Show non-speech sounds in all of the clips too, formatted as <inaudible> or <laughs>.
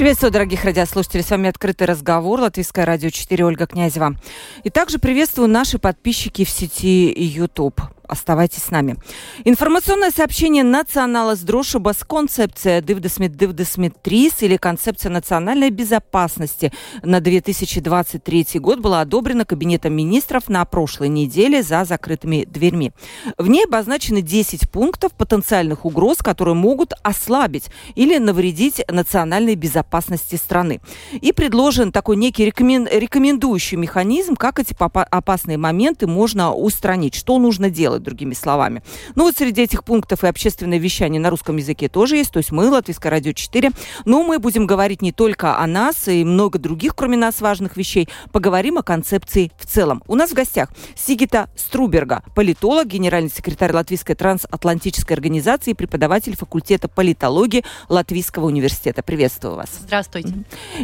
Приветствую, дорогих радиослушателей. С вами «Открытый разговор». Латвийское радио 4. Ольга Князева. И также приветствую наши подписчики в сети YouTube. Оставайтесь с нами. Информационное сообщение национала с с концепция Дивдесмит Дивдесмит Трис или концепция национальной безопасности на 2023 год была одобрена Кабинетом министров на прошлой неделе за закрытыми дверьми. В ней обозначены 10 пунктов потенциальных угроз, которые могут ослабить или навредить национальной безопасности страны. И предложен такой некий рекомен... рекомендующий механизм, как эти опасные моменты можно устранить, что нужно делать другими словами. Ну вот среди этих пунктов и общественное вещание на русском языке тоже есть, то есть мы, Латвийское радио 4. Но мы будем говорить не только о нас и много других, кроме нас, важных вещей. Поговорим о концепции в целом. У нас в гостях Сигита Струберга, политолог, генеральный секретарь Латвийской трансатлантической организации, преподаватель факультета политологии Латвийского университета. Приветствую вас. Здравствуйте.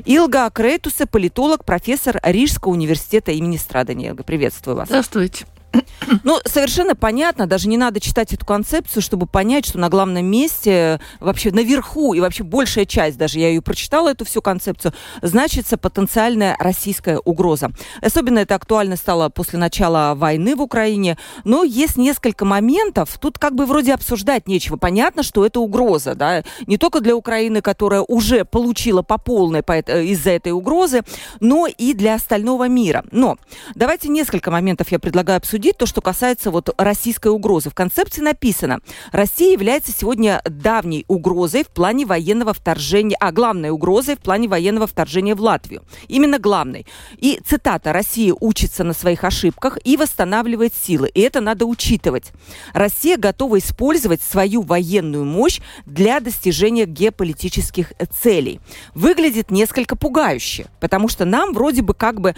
Илга Крейтусе, политолог, профессор Рижского университета имени Страдания. Илга, приветствую вас. Здравствуйте. Ну, совершенно понятно, даже не надо читать эту концепцию, чтобы понять, что на главном месте, вообще наверху, и вообще большая часть, даже я ее прочитала, эту всю концепцию, значится потенциальная российская угроза. Особенно это актуально стало после начала войны в Украине, но есть несколько моментов, тут как бы вроде обсуждать нечего. Понятно, что это угроза, да, не только для Украины, которая уже получила по полной э, из-за этой угрозы, но и для остального мира. Но давайте несколько моментов я предлагаю обсудить обсудить то, что касается вот российской угрозы. В концепции написано, Россия является сегодня давней угрозой в плане военного вторжения, а главной угрозой в плане военного вторжения в Латвию. Именно главной. И цитата, Россия учится на своих ошибках и восстанавливает силы. И это надо учитывать. Россия готова использовать свою военную мощь для достижения геополитических целей. Выглядит несколько пугающе, потому что нам вроде бы как бы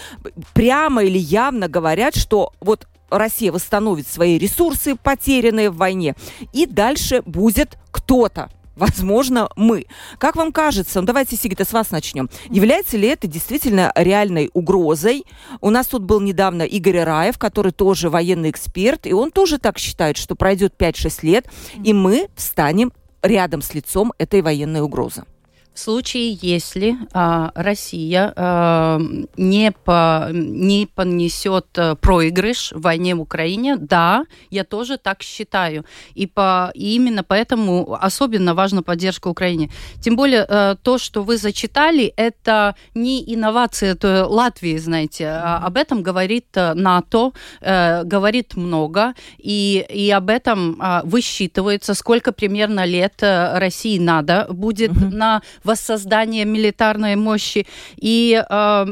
прямо или явно говорят, что вот Россия восстановит свои ресурсы, потерянные в войне, и дальше будет кто-то, возможно, мы. Как вам кажется, ну давайте, Сигита, с вас начнем. Является ли это действительно реальной угрозой? У нас тут был недавно Игорь Раев, который тоже военный эксперт, и он тоже так считает, что пройдет 5-6 лет, и мы встанем рядом с лицом этой военной угрозы. В случае, если а, Россия а, не, по, не понесет а, проигрыш в войне в Украине, да, я тоже так считаю. И, по, и именно поэтому особенно важна поддержка Украине. Тем более а, то, что вы зачитали, это не инновация это Латвии, знаете. А, об этом говорит а, НАТО, а, говорит много, и, и об этом а, высчитывается, сколько примерно лет России надо будет mm-hmm. на воссоздание милитарной мощи. И э,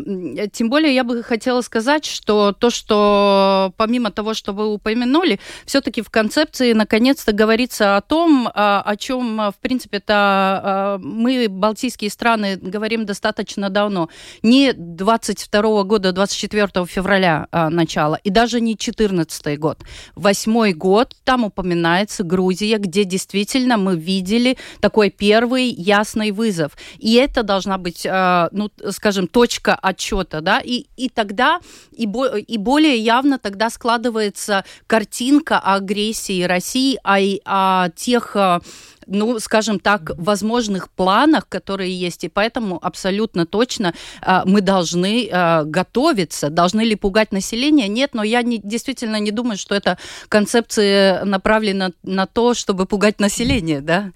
тем более я бы хотела сказать, что то, что помимо того, что вы упомянули, все-таки в концепции наконец-то говорится о том, а, о чем, в принципе-то, а, мы, балтийские страны, говорим достаточно давно. Не 22 года, 24 февраля а, начала, и даже не 14 год. Восьмой год, там упоминается Грузия, где действительно мы видели такой первый ясный вызов вызов. И это должна быть, э, ну, скажем, точка отчета, да, и, и тогда, и, бо, и более явно тогда складывается картинка агрессии России, о, о тех э, ну, скажем так, возможных планах, которые есть, и поэтому абсолютно точно э, мы должны э, готовиться. Должны ли пугать население? Нет, но я не, действительно не думаю, что эта концепция направлена на то, чтобы пугать население, да?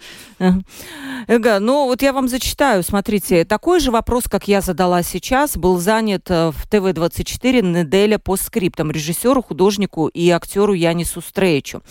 Эга, ну вот я вам зачитаю, смотрите, такой же вопрос, как я задала сейчас, был занят э, в ТВ-24 неделя по скриптам режиссеру, художнику и актеру Янису Стрейчу.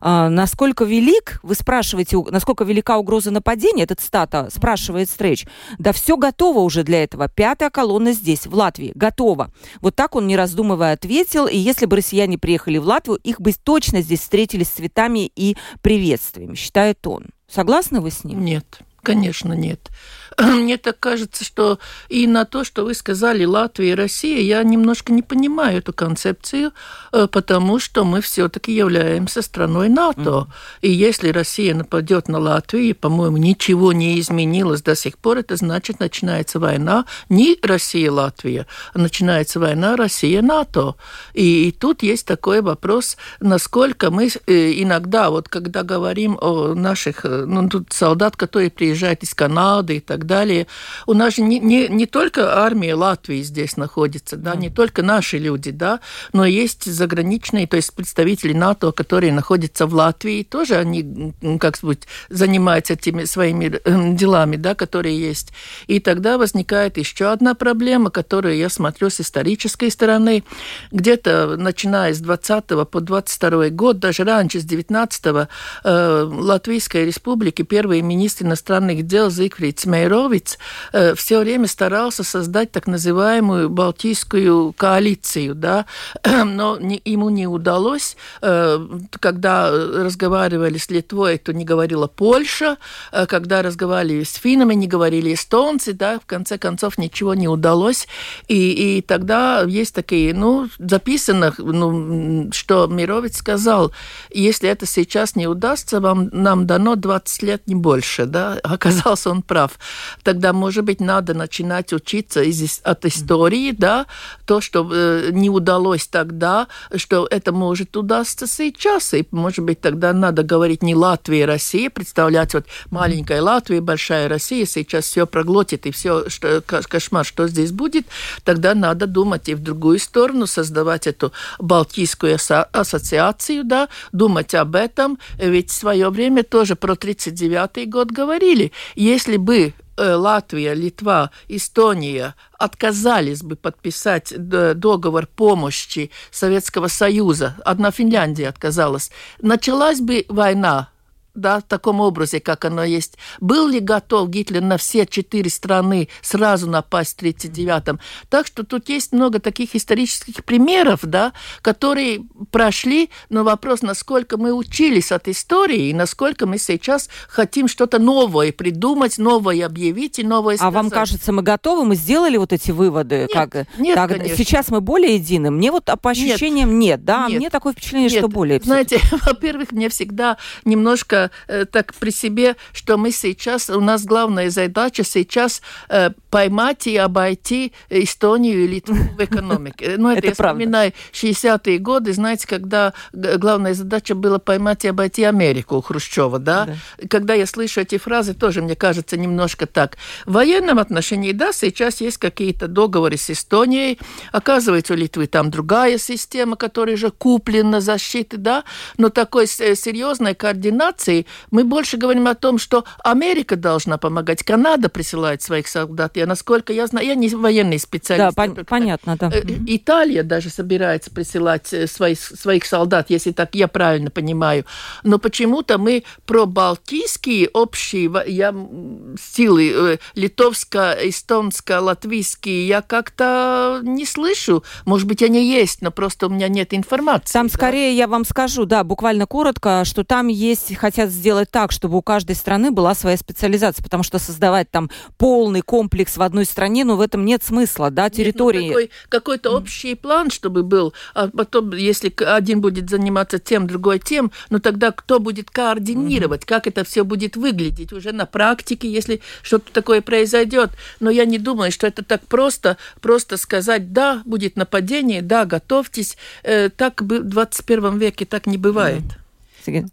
А, насколько велик, вы спрашиваете, насколько велика угроза нападения, этот стата спрашивает Стрейч. Да все готово уже для этого. Пятая колонна здесь, в Латвии, готова. Вот так он, не раздумывая, ответил. И если бы россияне приехали в Латвию, их бы точно здесь встретили с цветами и приветствиями, считает он. Согласны вы с ним? Нет. Конечно, нет. <clears throat> Мне так кажется, что и на то, что вы сказали Латвия и Россия, я немножко не понимаю эту концепцию, э, потому что мы все-таки являемся страной НАТО. Mm. И если Россия нападет на Латвию, и, по-моему, ничего не изменилось до сих пор, это значит, начинается война не Россия-Латвия, а начинается война Россия-НАТО. И, и тут есть такой вопрос, насколько мы э, иногда, вот когда говорим о наших, э, ну, тут солдат, которые приезжают из Канады и так далее. У нас же не, не, не только армия Латвии здесь находится, да, не только наши люди, да, но есть заграничные, то есть представители НАТО, которые находятся в Латвии, тоже они, как сказать, занимаются этими своими эм, делами, да, которые есть. И тогда возникает еще одна проблема, которую я смотрю с исторической стороны. Где-то начиная с 20 по 22 год, даже раньше, с 19 э, Латвийской республики, первый министр иностранных дел Зигфрид Мейро Мировиц э, все время старался создать так называемую Балтийскую коалицию, да, <clears throat> но не, ему не удалось. Э, когда разговаривали с Литвой, то не говорила Польша, э, когда разговаривали с финнами, не говорили эстонцы, да, в конце концов ничего не удалось. И, и тогда есть такие, ну, записано, ну, что Мировец сказал, если это сейчас не удастся, вам, нам дано 20 лет, не больше, да, <laughs> оказался он прав. Тогда, может быть, надо начинать учиться из, от истории, да, то, что э, не удалось тогда, что это может удастся сейчас, и, может быть, тогда надо говорить не Латвия, Россия, представлять вот маленькая Латвия, большая Россия, сейчас все проглотит, и все, что, кошмар, что здесь будет, тогда надо думать и в другую сторону, создавать эту Балтийскую ассоциацию, да, думать об этом, ведь в свое время тоже про 1939 год говорили, если бы Э, Латвия, Литва, Эстония отказались бы подписать договор помощи Советского Союза, одна Финляндия отказалась, началась бы война да, в таком образе, как оно есть. Был ли готов Гитлер на все четыре страны сразу напасть в 1939-м? Так что тут есть много таких исторических примеров, да, которые прошли, но вопрос, насколько мы учились от истории и насколько мы сейчас хотим что-то новое придумать, новое объявить и новое сказать. А вам кажется, мы готовы, мы сделали вот эти выводы? Нет, как, нет так, конечно. Сейчас мы более едины? Мне вот по ощущениям нет, нет да? Нет. Мне такое впечатление, нет. что более. Знаете, <laughs> во-первых, мне всегда немножко э, так при себе, что мы сейчас, у нас главная задача сейчас э, поймать и обойти Эстонию и Литву в экономике. Ну, это, это я вспоминаю 60-е годы, знаете, когда главная задача была поймать и обойти Америку у Хрущева, да? да? Когда я слышу эти фразы, тоже мне кажется немножко так. В военном отношении, да, сейчас есть какие-то договоры с Эстонией, оказывается, у Литвы там другая система, которая уже куплена защиты, да, но такой серьезной координации мы больше говорим о том, что Америка должна помогать, Канада присылает своих солдат. Я, насколько я знаю, я не военный специалист. Да, пон- понятно, да. Э, Италия даже собирается присылать э, своих, своих солдат, если так я правильно понимаю. Но почему-то мы про балтийские общие я, силы, э, литовско, эстонско, латвийские, я как-то не слышу. Может быть, они есть, но просто у меня нет информации. Там да? скорее я вам скажу, да, буквально коротко, что там есть, хотят сделать так, чтобы у каждой страны была своя специализация, потому что создавать там полный комплекс в одной стране, ну, в этом нет смысла, да, территории. Нет, ну, какой, то общий план, чтобы был, а потом, если один будет заниматься тем, другой тем, ну, тогда кто будет координировать, mm-hmm. как это все будет выглядеть уже на практике, если что-то такое произойдет. Но я не думаю, что это так просто, просто сказать, да, будет нападение, да, готовьтесь. Э, так в 21 веке так не бывает. Mm-hmm.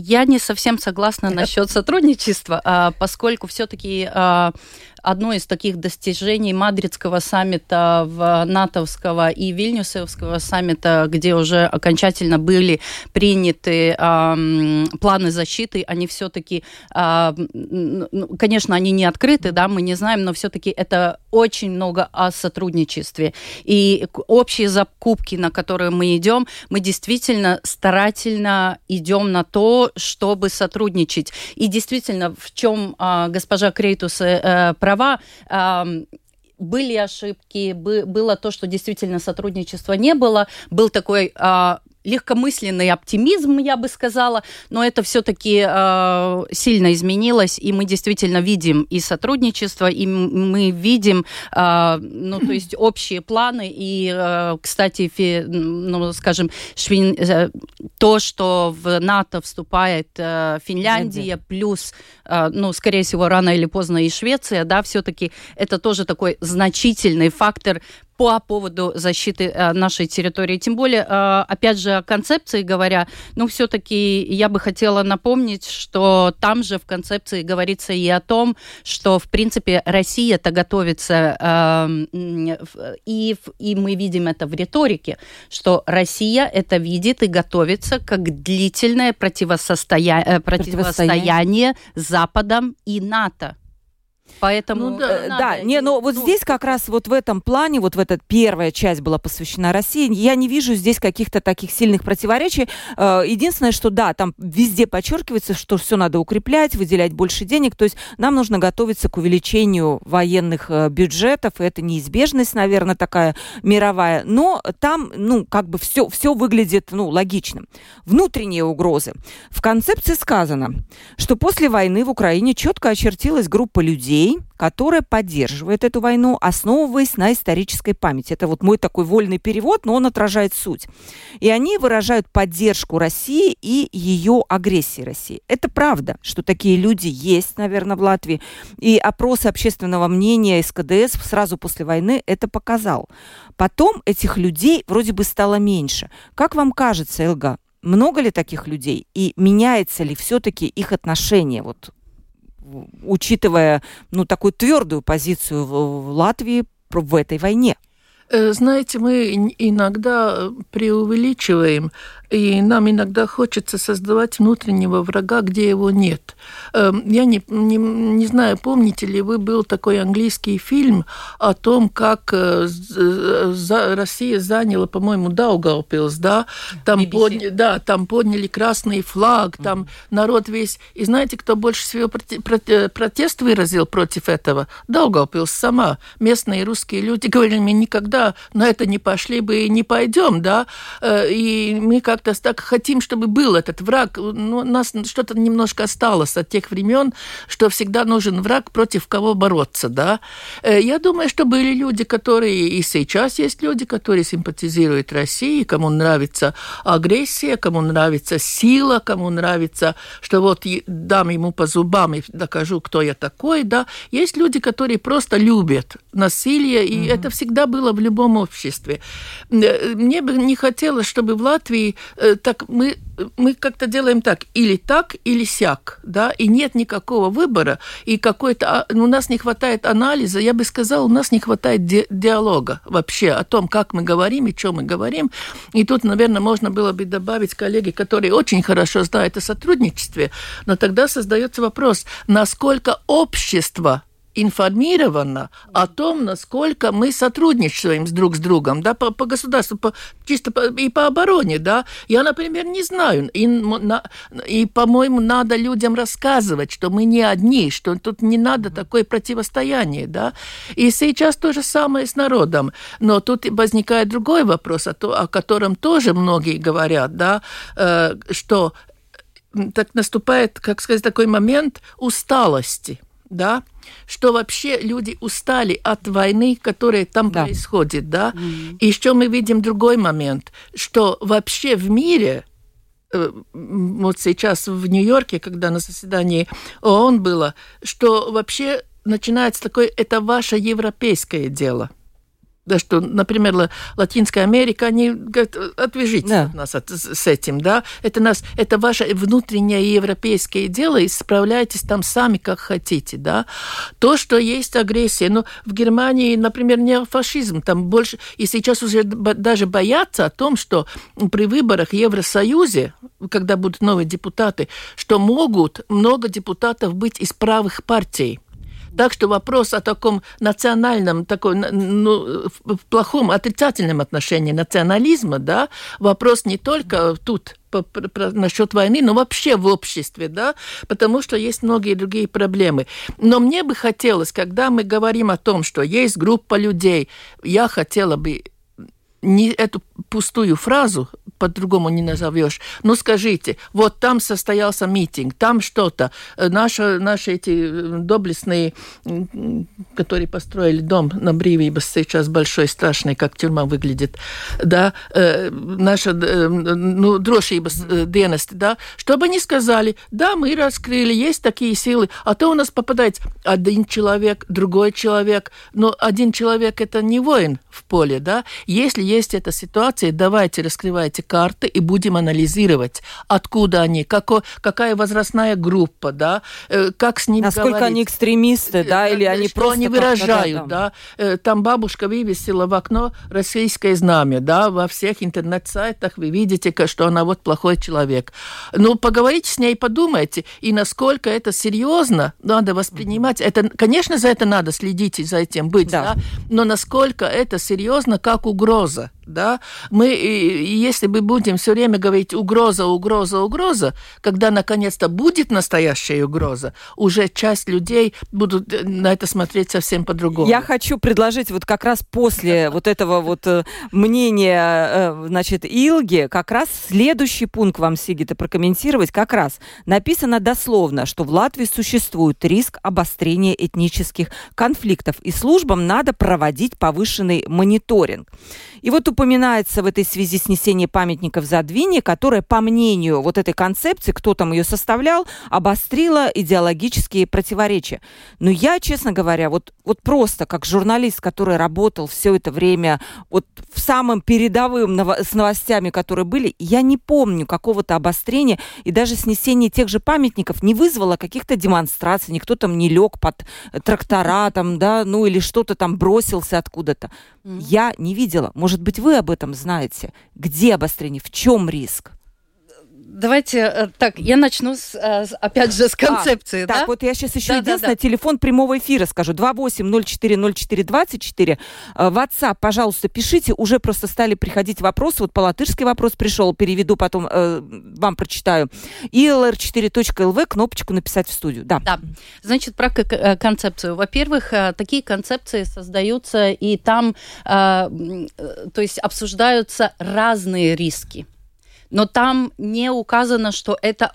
Я не совсем согласна насчет сотрудничества, а, поскольку все-таки а, одно из таких достижений Мадридского саммита, в натовского и Вильнюсовского саммита, где уже окончательно были приняты э, планы защиты, они все-таки, э, ну, конечно, они не открыты, да, мы не знаем, но все-таки это очень много о сотрудничестве. И общие закупки, на которые мы идем, мы действительно старательно идем на то, чтобы сотрудничать. И действительно, в чем э, госпожа Крейтус э, права, были ошибки, было то, что действительно сотрудничества не было, был такой а, легкомысленный оптимизм, я бы сказала, но это все-таки э, сильно изменилось, и мы действительно видим и сотрудничество, и мы видим, э, ну, то есть <clears throat> общие планы, и, э, кстати, фи, ну, скажем, Швин, э, то, что в НАТО вступает э, Финляндия, плюс, э, ну, скорее всего, рано или поздно и Швеция, да, все-таки это тоже такой значительный фактор по поводу защиты э, нашей территории. Тем более, э, опять же, о концепции говоря, ну, все-таки я бы хотела напомнить, что там же в концепции говорится и о том, что, в принципе, Россия-то готовится, э, и, и мы видим это в риторике, что Россия это видит и готовится как длительное противостояние, противостояние Западом и НАТО. Поэтому ну, да, надо, да, не, но вот ну, здесь как раз вот в этом плане, вот в эта первая часть была посвящена России, я не вижу здесь каких-то таких сильных противоречий. Э, единственное, что да, там везде подчеркивается, что все надо укреплять, выделять больше денег, то есть нам нужно готовиться к увеличению военных э, бюджетов, и это неизбежность, наверное, такая мировая, но там, ну, как бы все, все выглядит, ну, логичным. Внутренние угрозы. В концепции сказано, что после войны в Украине четко очертилась группа людей, людей, которая поддерживает эту войну, основываясь на исторической памяти. Это вот мой такой вольный перевод, но он отражает суть. И они выражают поддержку России и ее агрессии России. Это правда, что такие люди есть, наверное, в Латвии. И опрос общественного мнения СКДС сразу после войны это показал. Потом этих людей вроде бы стало меньше. Как вам кажется, Элга, много ли таких людей и меняется ли все-таки их отношение вот учитывая ну, такую твердую позицию в Латвии в этой войне? Э, знаете, мы иногда преувеличиваем и нам иногда хочется создавать внутреннего врага, где его нет. Эм, я не, не, не знаю, помните ли вы, был такой английский фильм о том, как э, за, Россия заняла, по-моему, Даугавпилс, да? Там, подня, да, там подняли красный флаг, там mm-hmm. народ весь... И знаете, кто больше всего протест выразил против этого? Даугавпилс сама. Местные русские люди <laughs> говорили, мы никогда на это не пошли бы и не пойдем, да? Э, и мы как как-то так хотим, чтобы был этот враг. Ну, у нас что-то немножко осталось от тех времен, что всегда нужен враг, против кого бороться, да. Э, я думаю, что были люди, которые и сейчас есть люди, которые симпатизируют России, кому нравится агрессия, кому нравится сила, кому нравится, что вот дам ему по зубам и докажу, кто я такой, да. Есть люди, которые просто любят насилие, и mm-hmm. это всегда было в любом обществе. Э, мне бы не хотелось, чтобы в Латвии так мы, мы как-то делаем так, или так, или сяк, да, и нет никакого выбора, и какой-то, а, у нас не хватает анализа, я бы сказала, у нас не хватает ди диалога вообще о том, как мы говорим и что мы говорим, и тут, наверное, можно было бы добавить коллеги, которые очень хорошо знают о сотрудничестве, но тогда создается вопрос, насколько общество информирована о том, насколько мы сотрудничаем с друг с другом, да, по, по государству, по, чисто по, и по обороне, да. Я, например, не знаю, и, на, и по-моему, надо людям рассказывать, что мы не одни, что тут не надо такое противостояние, да. И сейчас то же самое с народом, но тут возникает другой вопрос, о, то, о котором тоже многие говорят, да, э, что так наступает, как сказать, такой момент усталости – да, что вообще люди устали от войны, которая там да. происходит, да, mm-hmm. и что мы видим другой момент, что вообще в мире э, вот сейчас в Нью-Йорке, когда на заседании ООН было, что вообще начинается такое, это ваше европейское дело – да, что, например, Латинская Америка, они говорят, отвяжитесь да. от нас от, с этим, да, это, нас, это ваше внутреннее европейское дело, и справляйтесь там сами, как хотите, да. То, что есть агрессия, ну, в Германии, например, не фашизм, там больше, и сейчас уже даже боятся о том, что при выборах в Евросоюзе, когда будут новые депутаты, что могут много депутатов быть из правых партий, так что вопрос о таком национальном, такой, ну, в плохом, отрицательном отношении национализма, да, вопрос не только тут по, про, насчет войны, но вообще в обществе, да, потому что есть многие другие проблемы. Но мне бы хотелось, когда мы говорим о том, что есть группа людей, я хотела бы не эту пустую фразу, по-другому не назовешь. Ну, скажите, вот там состоялся митинг, там что-то. Наши, наши эти э, доблестные, которые построили дом на Бривибас, сейчас большой, страшный, как тюрьма выглядит, да, э, наша, э, ну, дрошибас э, dienesti, да, чтобы они сказали, да, мы раскрыли, есть такие силы, а то у нас попадает один человек, другой человек, но один человек это не воин в поле, да. Если есть эта ситуация, давайте раскрывайте карты и будем анализировать, откуда они, како, какая возрастная группа, да, э, как с ними Насколько говорить. они экстремисты, да, или они что просто они выражают, да, да. Там бабушка вывесила в окно российское знамя, да, во всех интернет-сайтах вы видите, что она вот плохой человек. Ну, поговорите с ней, подумайте, и насколько это серьезно надо воспринимать. Это, конечно, за это надо следить и за этим быть, Да. да, но насколько это серьезно, как угроза да, мы, и если мы будем все время говорить угроза, угроза, угроза, когда наконец-то будет настоящая угроза, уже часть людей будут э, на это смотреть совсем по-другому. Я хочу предложить вот как раз после <laughs> вот этого вот э, мнения, э, значит, Илги, как раз следующий пункт вам, Сигита, прокомментировать. Как раз написано дословно, что в Латвии существует риск обострения этнических конфликтов, и службам надо проводить повышенный мониторинг. И вот упоминается в этой связи снесение памятников Задвине, которое, по мнению вот этой концепции, кто там ее составлял, обострило идеологические противоречия. Но я, честно говоря, вот, вот просто как журналист, который работал все это время вот в самом передовым ново- с новостями, которые были, я не помню какого-то обострения и даже снесение тех же памятников не вызвало каких-то демонстраций, никто там не лег под трактора там, да, ну или что-то там бросился откуда-то. Я не видела. Может быть, вы об этом знаете? Где обострение? В чем риск? Давайте э, так, я начну с, э, опять же с концепции, да? Так, вот я сейчас еще Да, да, единственное, да. телефон прямого эфира скажу. 28040424. Э, WhatsApp, пожалуйста, пишите. Уже просто стали приходить вопросы. Вот по-латышски вопрос пришел. Переведу, потом э, вам прочитаю. И lr4.lv, кнопочку написать в студию. Да. Да. Значит, про концепцию. Во-первых, такие концепции создаются, и там, э, то есть, обсуждаются разные риски. Но там не указано, что это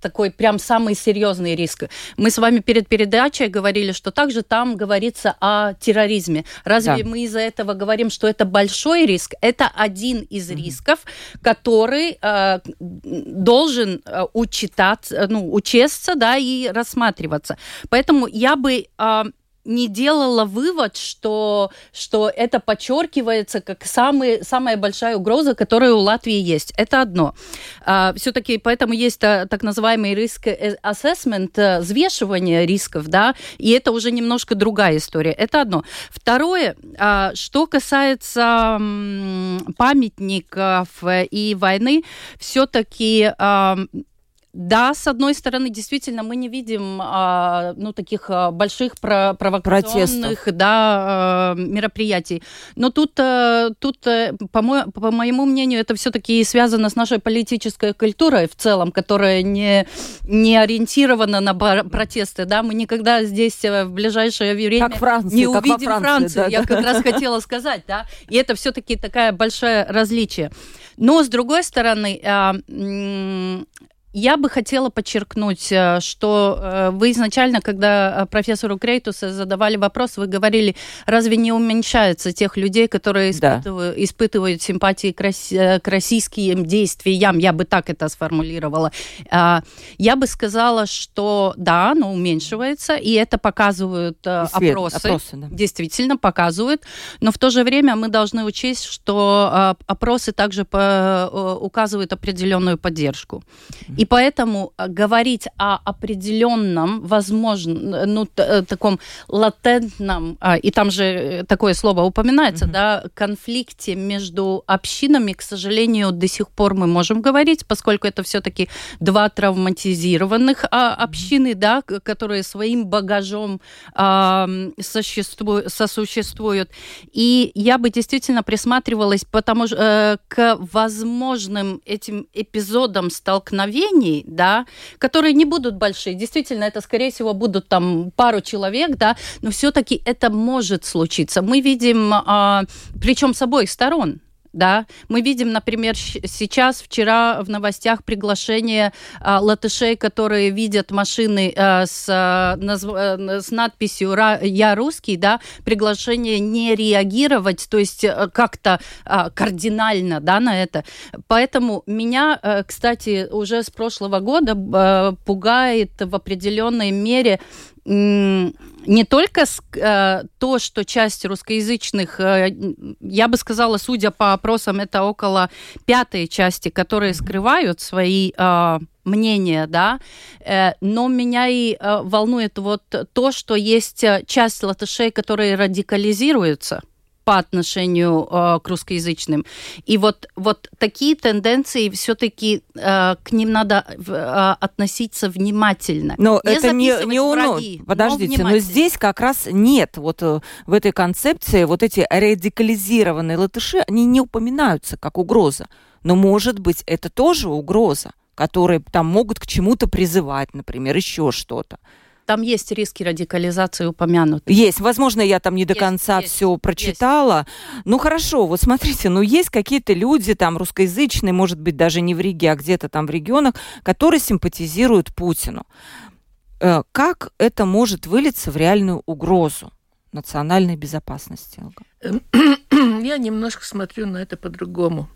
такой прям самый серьезный риск. Мы с вами перед передачей говорили, что также там говорится о терроризме. Разве Да. мы из-за этого говорим, что это большой риск? Это один из рисков, который э, должен э, учитать, э, ну, учеться, да, и рассматриваться. Поэтому я бы э, не делала вывод, что, что это подчеркивается как самый, самая большая угроза, которая у Латвии есть. Это одно. Все-таки поэтому есть а, так называемый риск э, assessment, э, взвешивание рисков, да, и это уже немножко другая история. Это одно. Второе, а, что касается памятников э, и войны, все-таки да, с одной стороны, действительно, мы не видим а, ну, таких а, больших про- провокационных да, а, мероприятий. Но тут, а, тут а, по, мо- по моему мнению, это все-таки связано с нашей политической культурой в целом, которая не, не ориентирована на протесты. Да? Мы никогда здесь а, в ближайшее время Как Франция, не как увидим Франции, Францию. да, Я да. как раз хотела сказать, да. И это все-таки такая большое различие. Но с другой стороны, я бы хотела подчеркнуть, э, что э, вы изначально, когда э, профессору Крейтуса задавали вопрос, вы говорили, разве не уменьшается тех людей, которые Да. испытывают, испытывают симпатии к, к российским действиям? Я бы так это сформулировала. А, Я бы сказала, что да, оно уменьшивается, и это показывают Исслед- опросы. опросы, да. Действительно показывают, но в то же время мы должны учесть, что опросы также указывают определенную поддержку. И поэтому э, говорить о определенном, возможно, ну, э, таком латентном, а, и там же э, такое слово упоминается, да, конфликте между общинами, к сожалению, до сих пор мы можем говорить, поскольку это все-таки два травматизированных а, общины, да, которые своим багажом а, м, существу- сосуществуют. И я бы действительно присматривалась потому, э, к возможным этим эпизодам столкновений, да, которые не будут большие. Действительно, это, скорее всего, будут там пару человек, да, но все-таки это может случиться. Мы видим, а, причем с обоих сторон, да. Мы видим, например, сейчас, вчера в новостях приглашение а, латышей, которые видят машины а, с, а, наз, а, с надписью «Я русский», да, приглашение не реагировать, то есть как-то а, кардинально, да, на это. Поэтому меня, а, кстати, уже с прошлого года а, пугает в определенной мере не только э, то, что часть русскоязычных, э, я бы сказала, судя по опросам, это около пятой части, которые скрывают свои э, мнения, да, но меня и волнует вот то, что есть часть латышей, которые радикализируются по отношению э, к русскоязычным. И вот, вот такие тенденции все-таки э, к ним надо э, относиться внимательно. Но не это не, не враги, Подождите, но, но здесь как раз нет вот э, в этой концепции вот эти радикализированные латыши, они не упоминаются как угроза. Но, может быть, это тоже угроза, которые там могут к чему-то призывать, например, еще что-то там есть риски радикализации упомянуты. Есть. Возможно, я там не до есть, конца есть, все прочитала. Есть. Ну хорошо, вот смотрите, ну есть какие-то люди там русскоязычные, может быть, даже не в Риге, а где-то там в регионах, которые симпатизируют Путину. Э, как это может вылиться в реальную угрозу национальной безопасности? <clears throat> Я немножко смотрю на это по-другому.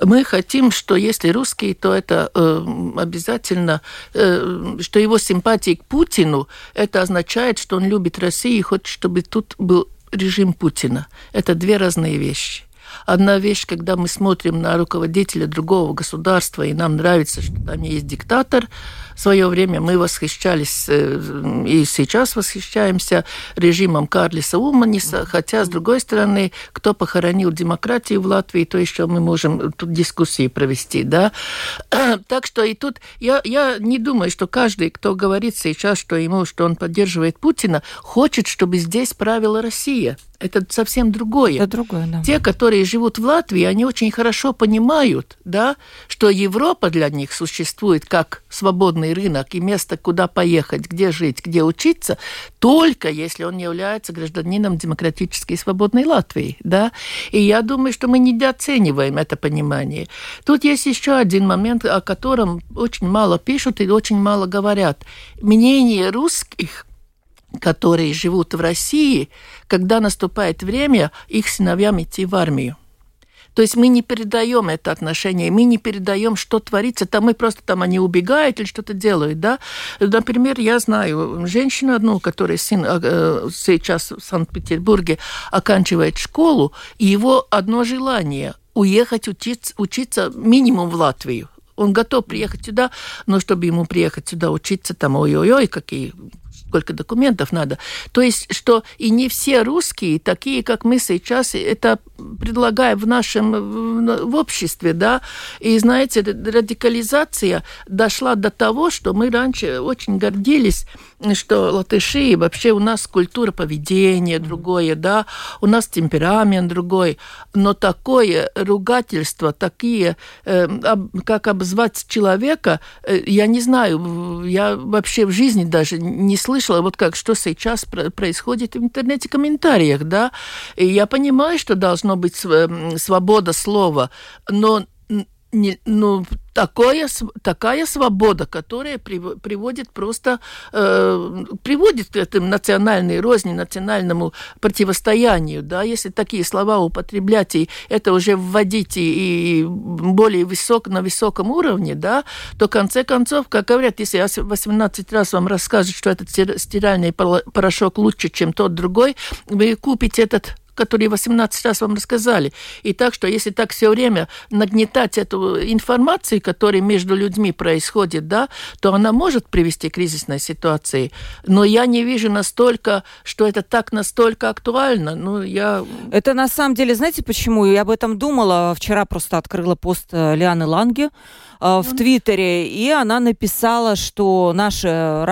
Мы хотим, что если русский, то это э, обязательно, э, что его симпатии к Путину, это означает, что он любит Россию и хочет, чтобы тут был режим Путина. Это две разные вещи. Одна вещь, когда мы смотрим на руководителя другого государства, и нам нравится, что там есть диктатор, в свое время мы восхищались э, и сейчас восхищаемся режимом Карлиса Уманиса, хотя, с другой стороны, кто похоронил демократию в Латвии, то еще мы можем тут дискуссии провести, да. <clears throat> Так что и тут я, я не думаю, что каждый, кто говорит сейчас, что ему, что он поддерживает Путина, хочет, чтобы здесь правила Россия. Это совсем другое. Это другое, да. Те, которые живут в Латвии, они очень хорошо понимают, да, что Европа для них существует как свободный рынок и место, куда поехать, где жить, где учиться, только если он является гражданином демократической и свободной Латвии, да. И я думаю, что мы недооцениваем это понимание. Тут есть еще один момент, о котором очень мало пишут и очень мало говорят. Мнение русских которые живут в России, когда наступает время их сыновьям идти в армию. То есть мы не передаем это отношение, мы не передаем, что творится, там мы просто там они убегают или что-то делают, да. Например, я знаю женщину одну, которая сын э, сейчас в Санкт-Петербурге оканчивает школу, и его одно желание уехать учиться, учиться минимум в Латвию. Он готов приехать сюда, но чтобы ему приехать сюда учиться, там, ой-ой-ой, какие сколько документов надо. То есть, что и не все русские, такие, как мы сейчас, это предлагаем в нашем в обществе, да. И, знаете, радикализация дошла до того, что мы раньше очень гордились, что латыши, вообще у нас культура поведения другое, да, у нас темперамент другой, но такое ругательство, такие, э, как обзвать человека, э, я не знаю, я вообще в жизни даже не слышала, вот как, что сейчас происходит в интернете, комментариях, да, и я понимаю, что должно быть свобода слова, но не, ну, такое, такая свобода, которая приводит просто э, приводит к этому национальной розни, национальному противостоянию. Да? Если такие слова употреблять и это уже вводить и, и более высок, на высоком уровне, да, то в конце концов, как говорят, если 18 раз вам расскажут, что этот стиральный порошок лучше, чем тот другой, вы купите этот которые 18 раз вам рассказали. И так что, если так все время нагнетать эту информацию, которая между людьми происходит, да, то она может привести к кризисной ситуации. Но я не вижу настолько, что это так настолько актуально. Ну, я... Это на самом деле, знаете почему? Я об этом думала. Вчера просто открыла пост э, Лианы Ланге э, в Твиттере, и она написала, что наше э,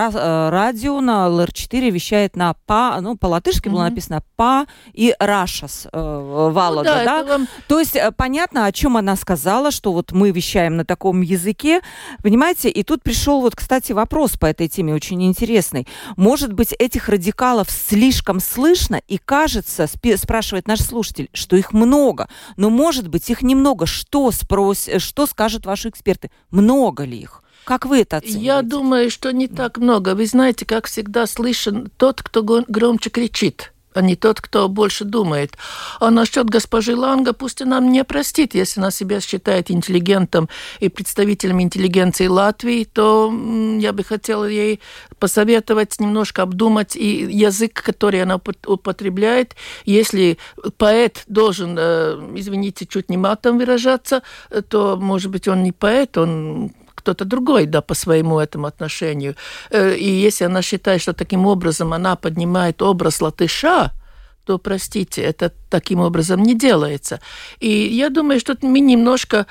радио на ЛР4 вещает на ПА, ну, по-латышски mm-hmm. было написано ПА и РА Рашас э, Валада, Ну да, да? вам- То есть э, понятно, о чем она сказала, что вот мы вещаем на таком языке, понимаете? И тут пришел вот, кстати, вопрос по этой теме очень интересный. Может быть, этих радикалов слишком слышно и кажется, спе- спрашивает наш слушатель, что их много, но может быть их немного. Что спрос, э, что скажут ваши эксперты? Много ли их? Как вы это оцениваете? Я думаю, что не так много. Вы знаете, как всегда слышен тот, кто громче кричит а не тот, кто больше думает. А насчет госпожи Ланга, пусть она мне простит, если она себя считает интеллигентом и представителем интеллигенции Латвии, то я бы хотела ей посоветовать немножко обдумать и язык, который она упот- употребляет. Если поэт должен, э, извините, чуть не матом выражаться, э, то, может быть, он не поэт, он кто-то другой, да, по своему этому отношению. Э, И если она считает, что таким образом она поднимает образ латыша, то, простите, это таким образом не делается. И я думаю, что мы немножко...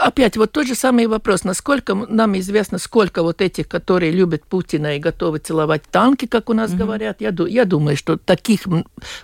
Опять вот тот же самый вопрос. Насколько нам известно, сколько вот этих, которые любят Путина и готовы целовать танки, как у нас говорят. Я, я думаю, что таких,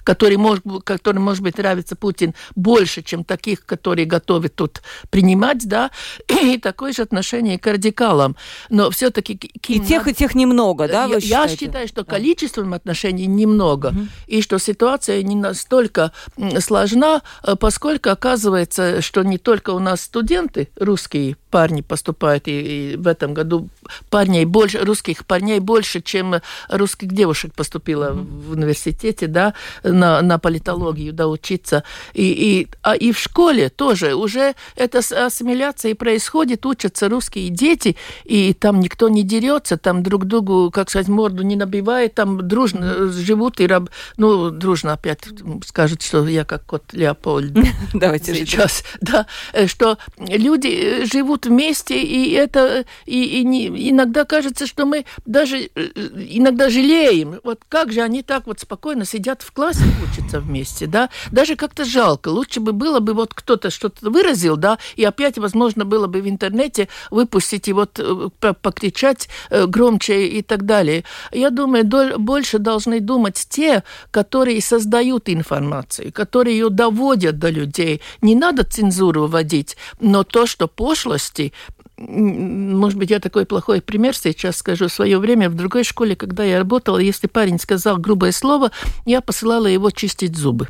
которые, может, которым, может быть, нравится Путин, больше, чем таких, которые готовы тут принимать, да. <clears throat> И такое же отношение к радикалам. Но все-таки... И тех, и тех немного, да, я, я считаю, что количеством отношений немного, и что ситуация не настолько сложна, э, поскольку оказывается, что не только у нас студенты русские парни поступают, и, и в этом году парней больше, русских парней больше, чем русских девушек поступило в университете, да, на, на политологию, да, учиться. И, и, а и в школе тоже. Уже эта ассимиляция происходит, учатся русские дети, и там никто не дерется, там друг другу, как сказать, морду не набивает, там дружно живут и раб... ну, дружно опять скажут, что я как кот Леопольд <laughs> Давайте сейчас, да, э, что люди э, живут вместе, и это и, и не- иногда кажется, что мы даже э, иногда жалеем, вот как же они так вот спокойно сидят в классе учатся вместе, да, даже как-то жалко, лучше бы было бы вот кто-то что-то выразил, да, и опять, возможно, было бы в интернете выпустить и вот по- покричать громче и так далее. Я думаю, больше должны думать те, которые создают информацию, которые ее доводят до людей. Не надо цензуру вводить, но то, что пошлости, может быть, я такой плохой пример сейчас скажу. В свое время в другой школе, когда я работала, если парень сказал грубое слово, я посылала его чистить зубы.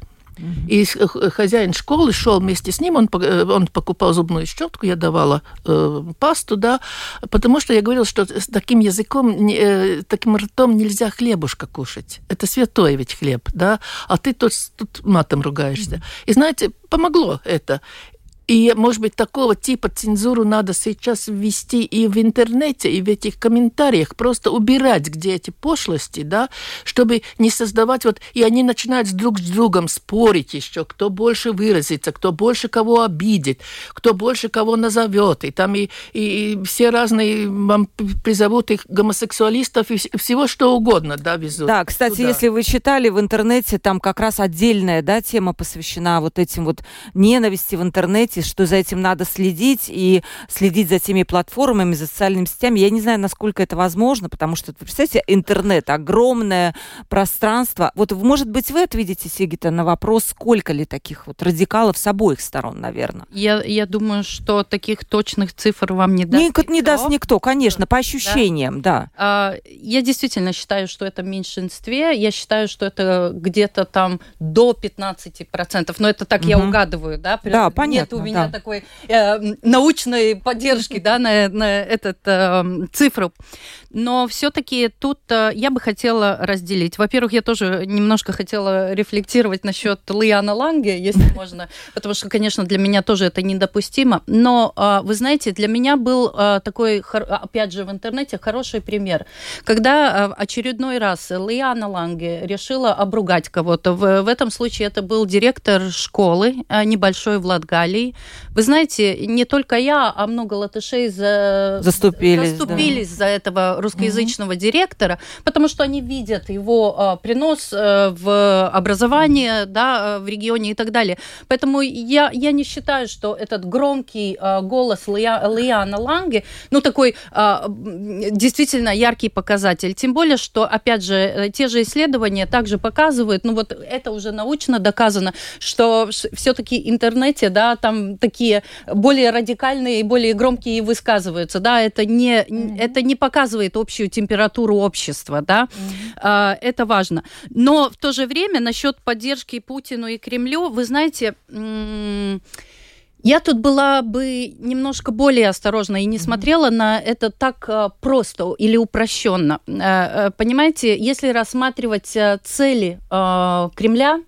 И х- хозяин школы шел вместе с ним, он, э, он покупал зубную щетку, я давала э, пасту, да, потому что я говорила, что с таким языком, э, таким ртом нельзя хлебушка кушать. Это святой ведь хлеб, да, а ты тут, тут матом ругаешься. И знаете, помогло это. И, может быть, такого типа цензуру надо сейчас ввести и в интернете, и в этих комментариях, просто убирать, где эти пошлости, да, чтобы не создавать вот... И они начинают друг с другом спорить еще, кто больше выразится, кто больше кого обидит, кто больше кого назовет. И там и, и, и все разные вам призовут их гомосексуалистов и вс- всего что угодно, да, везут. Да, кстати, туда. если вы читали в интернете, там как раз отдельная да, тема посвящена вот этим вот ненависти в интернете, что за этим надо следить и следить за теми платформами, за социальными сетями. Я не знаю, насколько это возможно, потому что, вы представляете, интернет, огромное пространство. Вот, может быть, вы ответите, Сигита, на вопрос, сколько ли таких вот радикалов с обоих сторон, наверное? Я, я думаю, что таких точных цифр вам не даст. Ник- не никто. даст никто, конечно, по ощущениям, да. А, Я действительно считаю, что это в меньшинстве. Я считаю, что это где-то там до 15%. Но это так я Мгм. угадываю, да? Да, Нет понятно, меня да. такой э, научной поддержки, да, на, на этот э, цифру. Но все-таки тут э, я бы хотела разделить. Во-первых, я тоже немножко хотела рефлектировать насчет Лиана Ланге, если <laughs> можно, потому что, конечно, для меня тоже это недопустимо. Но, э, вы знаете, для меня был э, такой, опять же, в интернете хороший пример. Когда э, очередной раз Лиана Ланге решила обругать кого-то, в, в этом случае это был директор школы э, небольшой в Латгалии, Вы знаете, не только я, а много латышей за... заступились, заступились да. за этого русскоязычного угу. директора, потому что они видят его а, принос а, в образование, да, в регионе и так далее. Поэтому я, я не считаю, что этот громкий а, голос Лия, Лиана Ланге, ну, такой а, действительно яркий показатель. Тем более, что, опять же, э, те же исследования также показывают, ну, вот это уже научно доказано, что все-таки в интернете, да, там такие более радикальные и более громкие высказываются, да, это не, mm-hmm. это не показывает общую температуру общества, да, mm-hmm. а, это важно. Но в то же время насчет поддержки Путину и Кремлю, вы знаете, я тут была бы немножко более осторожна и не смотрела на это так а, просто или упрощенно. А, а, понимаете, если рассматривать цели Кремля,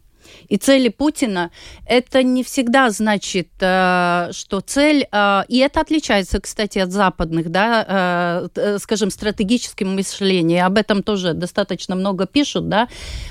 и цели Путина, это не всегда значит, э, что цель, э, и это отличается, кстати, от западных, да, э, скажем, стратегическим мышлением, об этом тоже достаточно много пишут, да,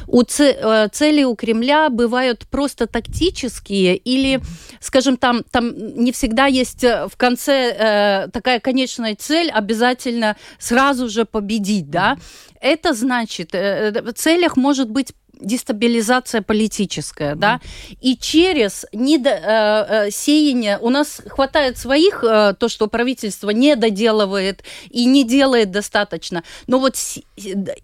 у цели у Кремля бывают просто тактические или, скажем, там, там не всегда есть в конце такая конечная цель обязательно сразу же победить, да, это значит, в целях может быть дестабилизация политическая, mm. да, и через недо, э, э, сеяние у нас хватает своих, э, то, что правительство не доделывает и не делает достаточно, но вот с,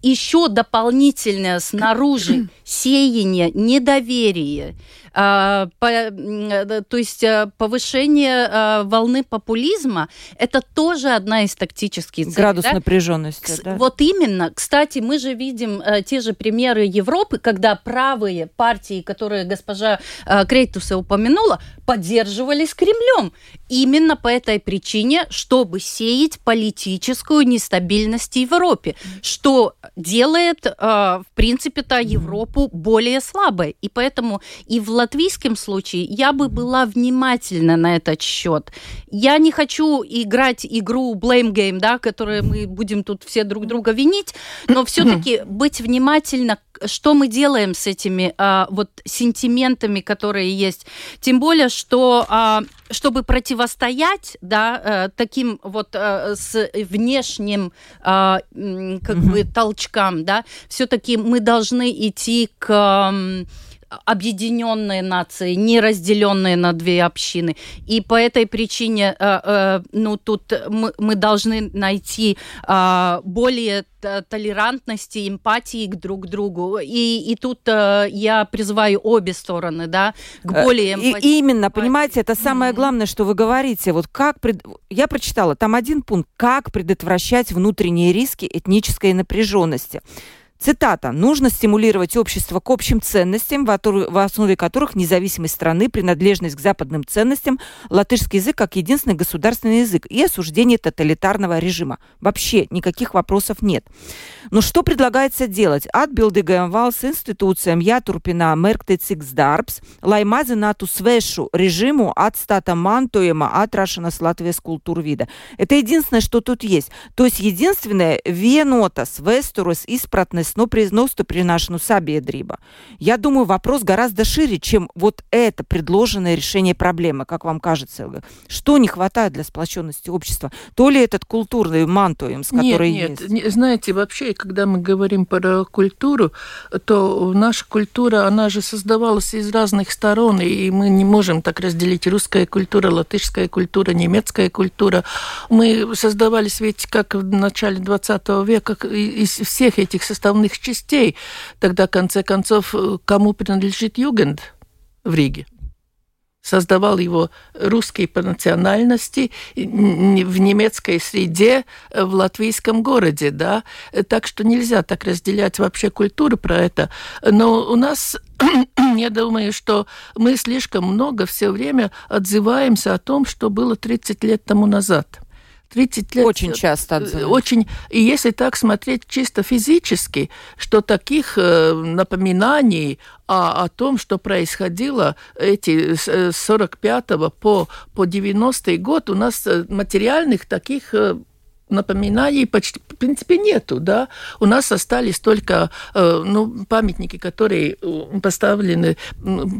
еще дополнительное снаружи сеяние недоверия, по, э, то есть э, повышение а, волны популизма это тоже одна из тактических целей. Градус да? напряженности. Да? Вот именно. Кстати, мы же видим э, те же примеры Европы, когда правые партии, которые госпожа Крейтуса упомянула, поддерживались Кремлем. Именно по этой причине, чтобы сеять политическую нестабильность в Европе, что делает, в принципе-то, Европу более слабой. И поэтому и в латвийском случае я бы была внимательна на этот счет. Я не хочу играть игру blame game, да, которую мы будем тут все друг друга винить, но <clears throat> все-таки быть внимательна что мы делаем с этими а, вот сентиментами, которые есть. Тем более, что а, чтобы противостоять, да, а, таким вот а, с внешним а, как mm-hmm. бы толчкам, да, все-таки мы должны идти к объединенные нации, не разделенные на две общины. И по этой причине, э, э, ну, тут мы, мы должны найти э, более толерантности, эмпатии к друг другу. И, и тут э, я призываю обе стороны, да, к э, более эмпатии. И, именно, понимаете, это самое главное, что вы говорите. Вот как пред... я прочитала, там один пункт, как предотвращать внутренние риски этнической напряженности. Цитата. «Нужно стимулировать общество к общим ценностям, в основе которых независимость страны, принадлежность к западным ценностям, латышский язык как единственный государственный язык и осуждение тоталитарного режима». Вообще никаких вопросов нет. Но что предлагается делать? Atbildīgajam valsts институциям jāturpina mērķtiecīgs darbs, lai mazinātu svešu режиму отстата мантуема atrašanas Латвijas культур вида. Это единственное, что тут есть. То есть единственное vienotас vēstures izpratnes но при nostiprināšanu sabiedrība. Я думаю, вопрос гораздо шире, чем вот это предложенное решение проблемы, как вам кажется, Что не хватает для сплоченности общества? То ли этот культурный мантуем, с которой нет, есть? Нет, знаете, вообще когда мы говорим про культуру, то наша культура, она же создавалась из разных сторон, и мы не можем так разделить русская культура, латышская культура, немецкая культура. Мы создавались ведь как в начале 20 века из всех этих составных частей. Тогда, в конце концов, кому принадлежит Югенд в Риге? создавал его русский по национальности в немецкой среде э, в латвийском городе, да, так что нельзя так разделять вообще культуру про это. Но у нас <clears throat> я думаю, что мы слишком много все время отзываемся о том, что было 30 лет тому назад. 30 лет... Очень часто отзываются. Очень. И если так смотреть чисто физически, что таких э, напоминаний о, о том, что происходило эти с 45 по, по 90 год, у нас э, материальных таких э, напоминаний почти, в принципе, нету, да. У нас остались только э, ну, памятники, которые э, поставлены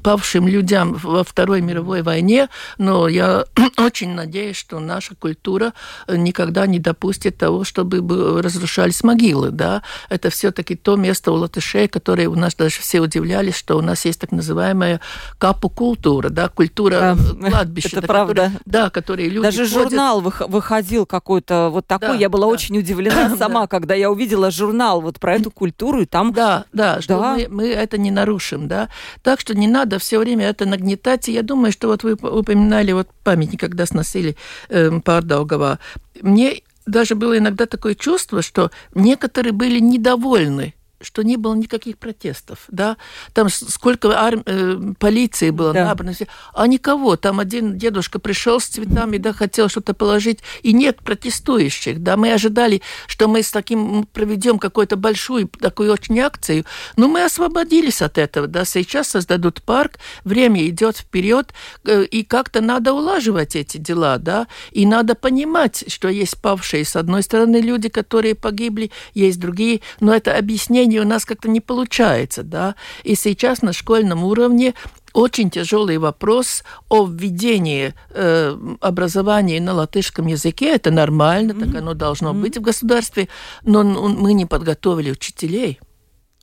павшим людям во Второй мировой войне, но я <clears throat> очень надеюсь, что наша культура никогда не допустит того, чтобы разрушались могилы, да. Это все-таки то место у латышей, которое у нас даже все удивлялись, что у нас есть так называемая капу-культура, да, культура да, кладбища. Это да, правда. Который, да, которые люди Даже ходят... журнал выходил какой-то вот такой, да, я была да. очень удивлена <coughs> сама, когда я увидела журнал вот про эту культуру, и там... Да, да, что да. Мы, мы это не нарушим, да. Так что не надо все время это нагнетать. И я думаю, что вот вы упоминали вот памятник, когда сносили э, эм, Пардаугова. Мне даже было иногда такое чувство, что некоторые были недовольны что не было никаких протестов, да, там сколько арм... э, полиции было да. набрано, а никого, там один дедушка пришел с цветами, да, хотел что-то положить, и нет протестующих, да, мы ожидали, что мы с таким проведем какую-то большую такую очень акцию, но мы освободились от этого, да, сейчас создадут парк, время идет вперед, э, и как-то надо улаживать эти дела, да, и надо понимать, что есть павшие, с одной стороны, люди, которые погибли, есть другие, но это объяснение обучения у нас как-то не получается, да. И сейчас на школьном уровне очень тяжелый вопрос о введении э, образования на латышском языке. Это нормально, mm-hmm. так оно должно mm-hmm. быть в государстве, но мы не подготовили учителей.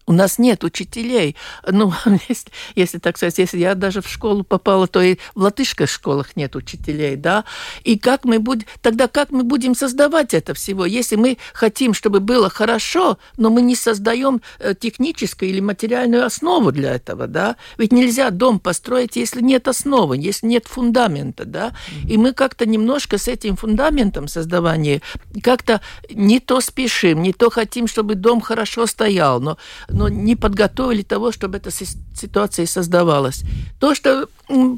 У нас нет учителей. Ну, <laughs> если, если так сказать, если я даже в школу попала, то и в латышских школах нет учителей, да. И как мы будем, тогда как мы будем создавать это всего, если мы хотим, чтобы было хорошо, но мы не создаем э, техническую или материальную основу для этого, да. Ведь нельзя дом построить, если нет основы, если нет фундамента, да. И мы как-то немножко с этим фундаментом создавания как-то не то спешим, не то хотим, чтобы дом хорошо стоял, но но не подготовили того, чтобы эта ситуация создавалась. То, что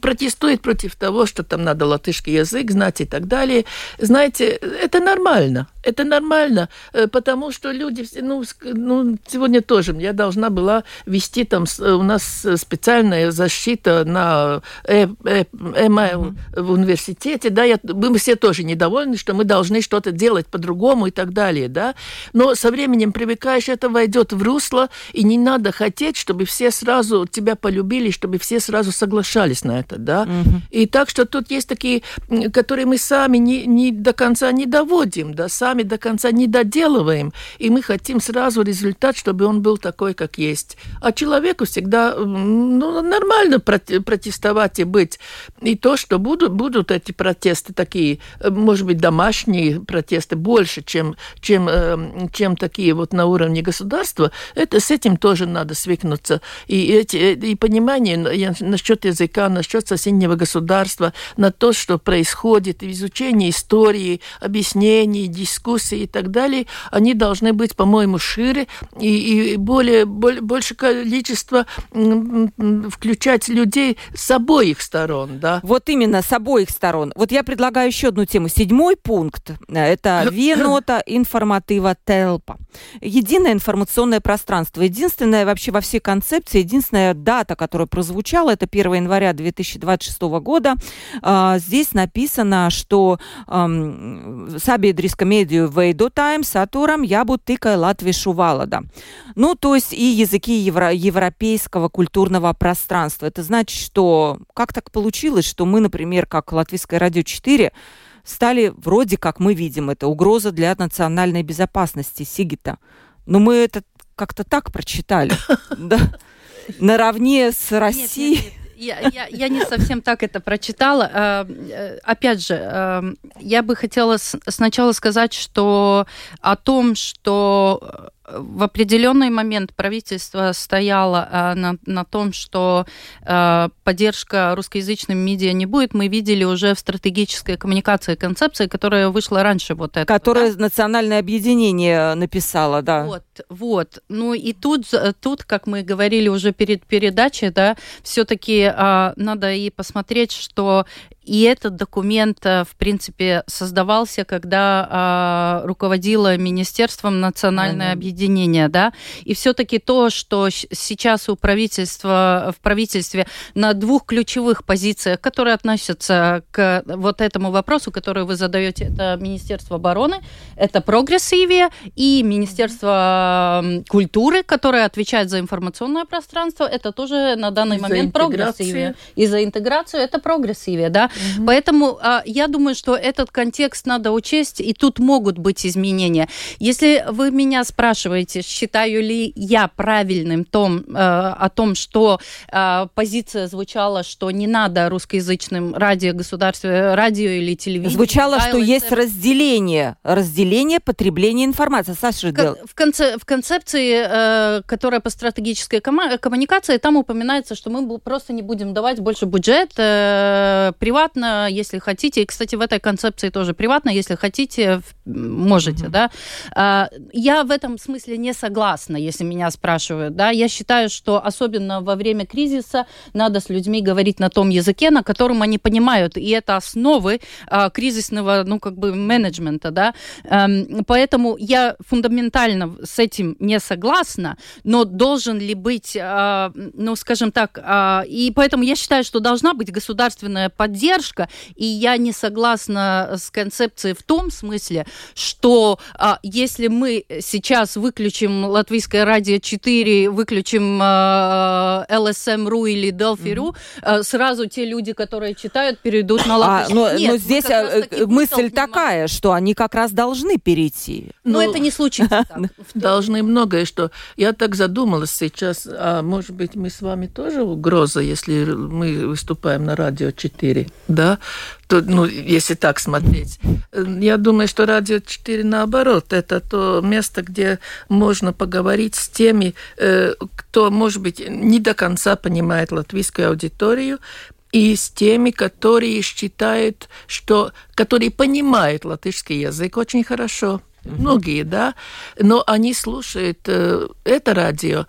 протестует против того, что там надо латышский язык знать и так далее, знаете, это нормально. Это нормально, э, потому что люди, ну, ну сегодня тоже я должна была вести там, у нас специальная защита на э, э, email в университете, да, я, мы все тоже недовольны, что мы должны что-то делать по-другому и так далее, да, но со временем привыкаешь, это войдет в русло, и не надо хотеть, чтобы все сразу тебя полюбили, чтобы все сразу соглашались на это, да. Угу. И так что тут есть такие, которые мы сами не, не до конца не доводим, да, сами до конца не доделываем, и мы хотим сразу результат, чтобы он был такой, как есть. А человеку всегда ну, нормально протестовать и быть. И то, что будут, будут эти протесты такие, может быть, домашние протесты больше, чем, чем, эм, чем такие вот на уровне государства, это с этим тоже надо свыкнуться. И, эти, и понимание насчет языка, насчет соседнего государства, на то, что происходит, изучение истории, объяснений, дискуссий и так далее, они должны быть, по-моему, шире и, и более, более, больше количество включать людей с обоих сторон. Да? Вот именно, с обоих сторон. Вот я предлагаю еще одну тему. Седьмой пункт – это <coughs> венота информатива телпа. Единое информационное пространство. Единственная вообще во всей концепции, единственная дата, которая прозвучала, это 1 января 2026 года. А, здесь написано, что sabiedriska mediju veidotājiem saturam jābūt tikai latviešu valoda. Ну, то есть и языки евро, европейского культурного пространства. Это значит, что как так получилось, что мы, например, как Латвийское радио 4, стали вроде как мы видим это угроза для национальной безопасности Сигита. Но мы это как-то так прочитали, <laughs> наравне с Россией. Я, я, я не совсем так это прочитала. А, э, опять же, э, я бы хотела сначала сказать, что о том, что в определенный момент правительство стояло э, на, на том, что э, поддержка русскоязычным медиа не будет, мы видели уже в стратегической коммуникации концепции, которая вышла раньше вот это. Которое да? национальное объединение написало, да. Вот, вот. Ну и тут, тут, как мы говорили уже перед передачей, да, все-таки э, надо и посмотреть, что и этот документ, в принципе, создавался, когда руководило Министерством национальное объединение, да, и все-таки то, что сейчас у правительства, в правительстве на двух ключевых позициях, которые относятся к вот этому вопросу, который вы задаете, это Министерство обороны, это прогрессивие и Министерство культуры, которое отвечает за информационное пространство, это тоже на данный и момент прогрессивие. И за интеграцию это прогрессивие, да. Угу. Поэтому а, я думаю, что этот контекст надо учесть, и тут могут быть изменения. Если вы меня спрашиваете, считаю ли я правильным том, э, о том, что э, позиция звучала, что не надо русскоязычным радио, государстве, радио или телевидение. Звучало, что есть разделение, разделение потребления информации. Саша, в, конце, в концепции, э, которая по стратегической коммуникации, там упоминается, что мы просто не будем давать больше бюджет э, приватно, если хотите. И, кстати, в этой концепции тоже приватно, если хотите, можете, mm-hmm. да. А, я в этом смысле не согласна, если меня спрашивают, да. Я считаю, что особенно во время кризиса надо с людьми говорить на том языке, на котором они понимают, и это основы а, кризисного, ну, как бы, менеджмента, да. Эм, поэтому я фундаментально с этим не согласна, но должен ли быть, а, ну, скажем так, и поэтому я считаю, что должна быть государственная поддержка, и я не согласна с концепцией в том смысле, что а, если мы сейчас выключим Латвийское радио 4, выключим а, LSM.ru или Delphi.ru, mm-hmm. а, сразу те люди, которые читают, перейдут на латышский. А, но, Нет, но здесь э, мысль такая, что они как раз должны перейти. Но ну, это не случится так. <laughs> Должны многое, что... Я так задумалась сейчас, а может быть, мы с вами тоже угроза, если мы выступаем на радио 4, да? То, ну, если так смотреть. Я думаю, что радио 4 наоборот, это то место, где можно поговорить с теми, э, кто, может быть, не до конца понимает латвийскую аудиторию, и с теми, которые считают, что, которые понимают латышский язык очень хорошо. Многие, да, но они слушают э, это радио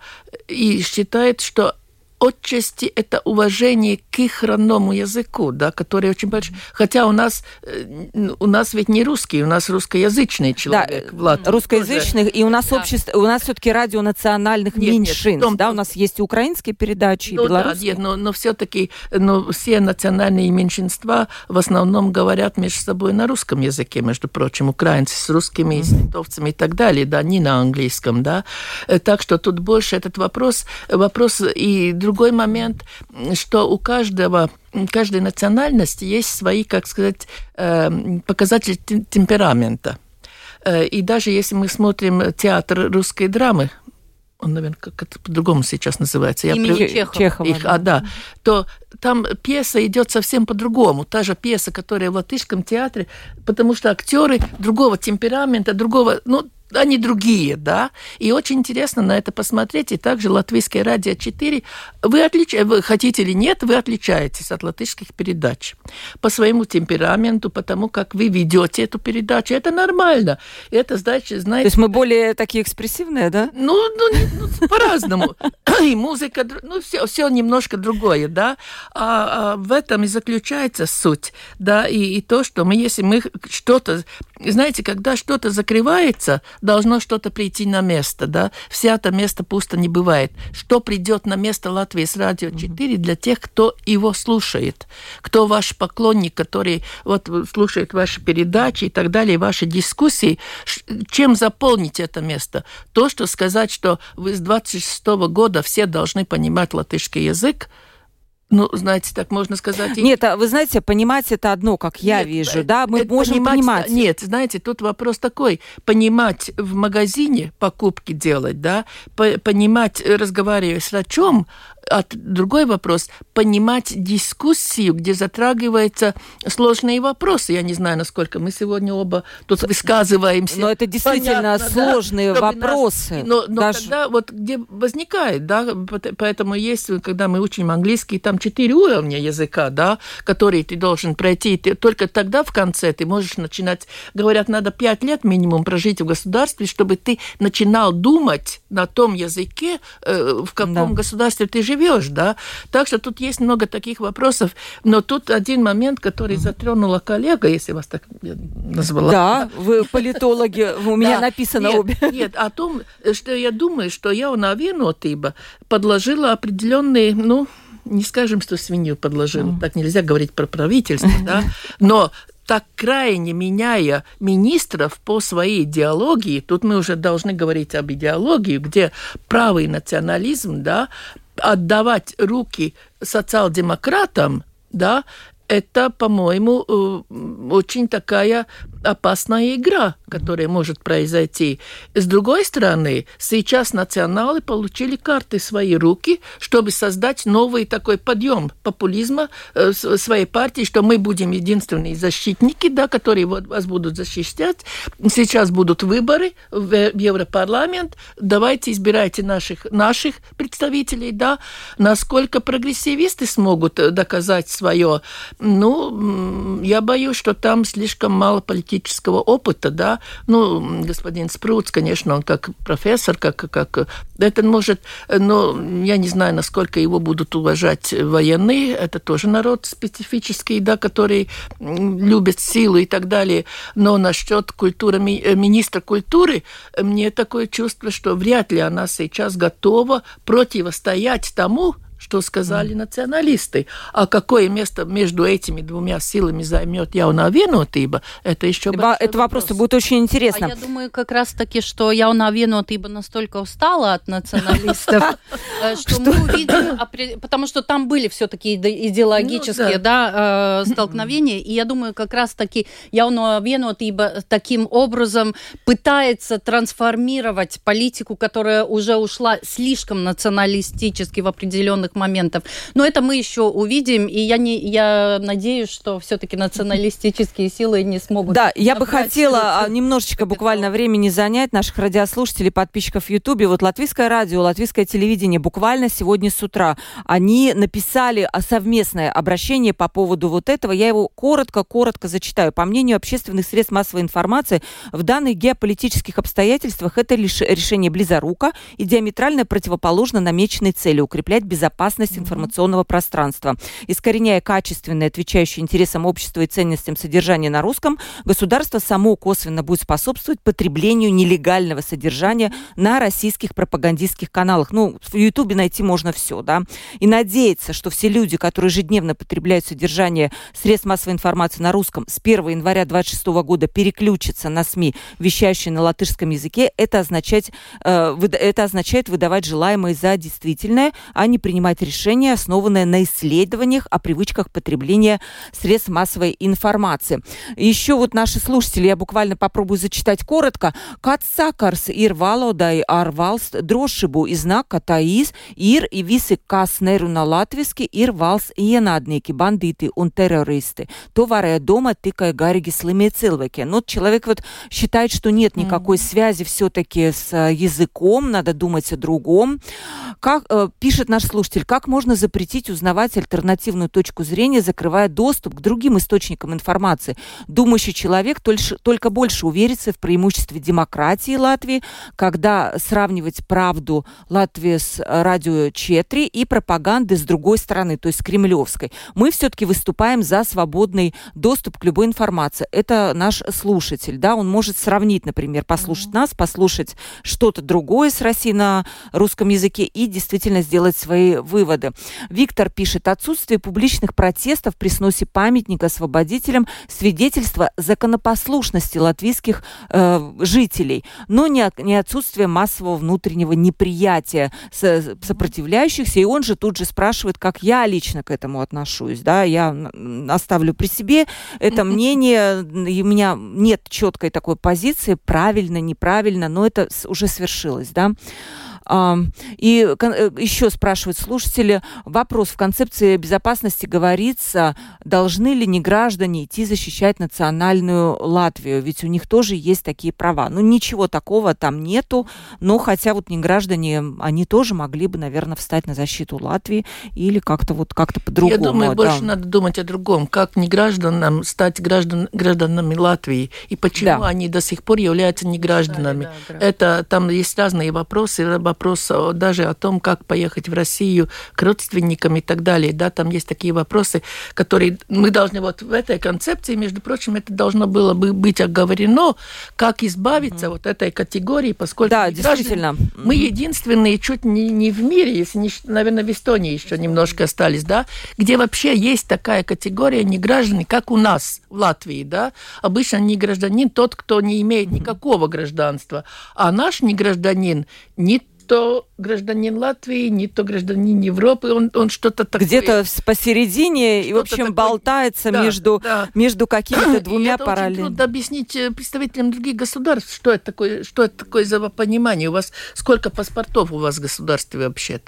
и считают, что отчасти это уважение к их родному языку, да, который очень большой. Хотя у нас, э, у нас ведь не русский, у нас русскоязычный человек. Да, Влад, русскоязычных, и у нас да. общество, у нас все-таки радио национальных нет, меньшинств, нет, том, да, у нас есть и украинские передачи, ну, и белорусские. Да, нет, но, но все-таки но все национальные меньшинства в основном говорят между собой на русском языке, между прочим, украинцы с русскими, mm-hmm. с литовцами и так далее, да, не на английском, да. Э, так что тут больше этот вопрос, вопрос и другой момент, что у каждого каждой национальности есть свои, как сказать, эм, показатели темперамента. Э, и даже если мы смотрим театр русской драмы, он, наверное, как это по-другому сейчас называется. Имени Я Чехова. Чехова их, да. А, да. То там пьеса идет совсем по-другому. Та же пьеса, которая в латышском театре, потому что актеры другого темперамента, другого, ну, они другие, да. И очень интересно на это посмотреть. И также Латвийское радио 4, вы, отлич... вы хотите или нет, вы отличаетесь от латышских передач по своему темпераменту, потому как вы ведете эту передачу. Это нормально. Это значит, знаете... То есть мы более такие экспрессивные, да? Ну, ну, ну по-разному. <clears throat> И музыка, ну, все, все немножко другое, да. А, а в этом и заключается суть, да. И, и то, что мы, если мы что-то... Знаете, когда что-то закрывается, должно что-то прийти на место, да. Вся это место пусто не бывает. Что придет на место Латвии с радио 4 для тех, кто его слушает, кто ваш поклонник, который вот слушает ваши передачи и так далее, ваши дискуссии, чем заполнить это место? То, что сказать, что вы с 26 -го года все должны понимать латышский язык, ну, знаете, так можно сказать. Нет, а вы знаете, понимать это одно, как я нет, вижу, да, мы можем понимать, понимать. Нет, знаете, тут вопрос такой: понимать в магазине покупки делать, да, понимать, разговаривая с врачом, а другой вопрос – понимать дискуссию, где затрагиваются сложные вопросы. Я не знаю, насколько мы сегодня оба тут высказываемся. Но это действительно Понятно, сложные да? вопросы. Нас... Но, но Даже... тогда вот где возникает, да, поэтому есть, когда мы учим английский, там четыре уровня языка, да, которые ты должен пройти. Ты, только тогда в конце ты можешь начинать, говорят, надо пять лет минимум прожить в государстве, чтобы ты начинал думать на том языке, э, в каком да. государстве ты живешь, да. Так что тут есть много таких вопросов, но тут один момент, который затронула коллега, если вас так назвала. Да, вы политологи, <laughs> у меня написано обе. <laughs> Нет, о том, что я думаю, что я наверное, подложила определенные, ну, не скажем, что свинью подложила, mm. так нельзя говорить про правительство, <laughs> да, но так крайне меняя министров по своей идеологии, тут мы уже должны говорить об идеологии, где правый национализм, да, отдавать руки социал-демократам, да, это, по-моему, э, очень такая опасная игра, которая может произойти. С другой стороны, сейчас националы получили карты в свои руки, чтобы создать новый такой подъем популизма э, своей партии, что мы будем единственные защитники, да, которые вот вас будут защищать. Сейчас будут выборы в Европарламент. Давайте избирайте наших, наших представителей, да, насколько прогрессивисты смогут доказать свое. Ну, я боюсь, что там слишком мало политических политического опыта, да, ну, господин Спруц, конечно, он как профессор, как, как это может, но я не знаю, насколько его будут уважать военные, это тоже народ специфический, да, который любит силу и так далее, но насчет культуры, министра культуры, мне такое чувство, что вряд ли она сейчас готова противостоять тому, что сказали националисты. А какое место между этими двумя силами займет Яуна Венотиба, это еще Это вопрос. вопрос будет очень интересно. А я думаю как раз-таки, что Яуна Венотиба настолько устала от националистов, <laughs> э, что мы увидим, потому что там были все-таки идеологические ну да, э, столкновения, и я думаю как раз-таки Яуна Венотиба таким образом пытается трансформировать политику, которая уже ушла слишком националистически в определенных определенных моментов. Но это мы еще увидим, и я, не, я надеюсь, что все-таки националистические силы не смогут... Да, я бы хотела а, немножечко буквально времени занять наших радиослушателей, подписчиков в Ютубе. Вот Латвийское радио, Латвийское телевидение буквально сегодня с утра, они написали совместное обращение по поводу вот этого. Я его коротко-коротко зачитаю. По мнению общественных средств массовой информации, в данных геополитических обстоятельствах это лишь решение близорука и диаметрально противоположно намеченной цели укреплять безопасность безопасность информационного пространства. Искореняя качественное, отвечающее интересам общества и ценностям содержания на русском, государство само косвенно будет способствовать потреблению нелегального содержания на российских пропагандистских каналах. Ну, в Ютубе найти можно все, да. И надеяться, что все люди, которые ежедневно потребляют содержание средств массовой информации на русском, с 1 января 2026 года переключатся на СМИ, вещающие на латышском языке, это, означать, э, это означает выдавать желаемое за действительное, а не принимать принимать решения, основанные на исследованиях о привычках потребления средств массовой информации. Еще вот наши слушатели, я буквально попробую зачитать коротко. Кацакарс ир валодай арвалст дрошибу и знак катаис ир и висы каснеру на латвийски ир валс иенадники, бандиты он террористы. То варая дома тыкая гариги целвеки. Но человек вот считает, что нет никакой mm-hmm. связи все-таки с э, языком, надо думать о другом. Как э, пишет наш слушатель, слушатель, как можно запретить узнавать альтернативную точку зрения, закрывая доступ к другим источникам информации? Думающий человек только больше уверится в преимуществе демократии Латвии, когда сравнивать правду Латвии с радио Четри и пропаганды с другой стороны, то есть кремлевской. Мы все-таки выступаем за свободный доступ к любой информации. Это наш слушатель, да, он может сравнить, например, послушать mm-hmm. нас, послушать что-то другое с России на русском языке и действительно сделать свои выводы. Виктор пишет, отсутствие публичных протестов при сносе памятника освободителям свидетельство законопослушности латвийских э, жителей, но не, не отсутствие массового внутреннего неприятия сопротивляющихся. И он же тут же спрашивает, как я лично к этому отношусь. Да? Я оставлю при себе это мнение, и у меня нет четкой такой позиции, правильно, неправильно, но это уже свершилось. Да? И э, еще спрашивают слушатели, вопрос, в концепции безопасности говорится, должны ли не граждане идти защищать национальную Латвию, ведь у них тоже есть такие права. Ну, ничего такого там нету, но хотя вот не граждане, они тоже могли бы, наверное, встать на защиту Латвии или как-то вот как-то по-другому. Я думаю, да. больше надо думать о другом, как не гражданам стать граждан, гражданами Латвии и почему да. они до сих пор являются не гражданами. Да, да, да. Это там есть разные вопросы, вопрос даже о том, как поехать в Россию к родственникам и так далее. Да, там есть такие вопросы, которые мы должны вот в этой концепции, между прочим, это должно было бы быть оговорено, как избавиться mm-hmm. вот этой категории, поскольку да, действительно. мы единственные чуть не, не в мире, если не, наверное, в Эстонии еще немножко остались, да, где вообще есть такая категория не граждане, как у нас в Латвии, да. Обычно не гражданин тот, кто не имеет никакого гражданства, а наш не гражданин не то гражданин Латвии, не то гражданин Европы, он, он что-то такое... Где-то посередине, и, в общем, такое... болтается да, между, да. между какими-то двумя параллельными... Трудно объяснить э, представителям других государств, что это такое, что это такое за понимание. У вас сколько паспортов у вас в государстве вообще?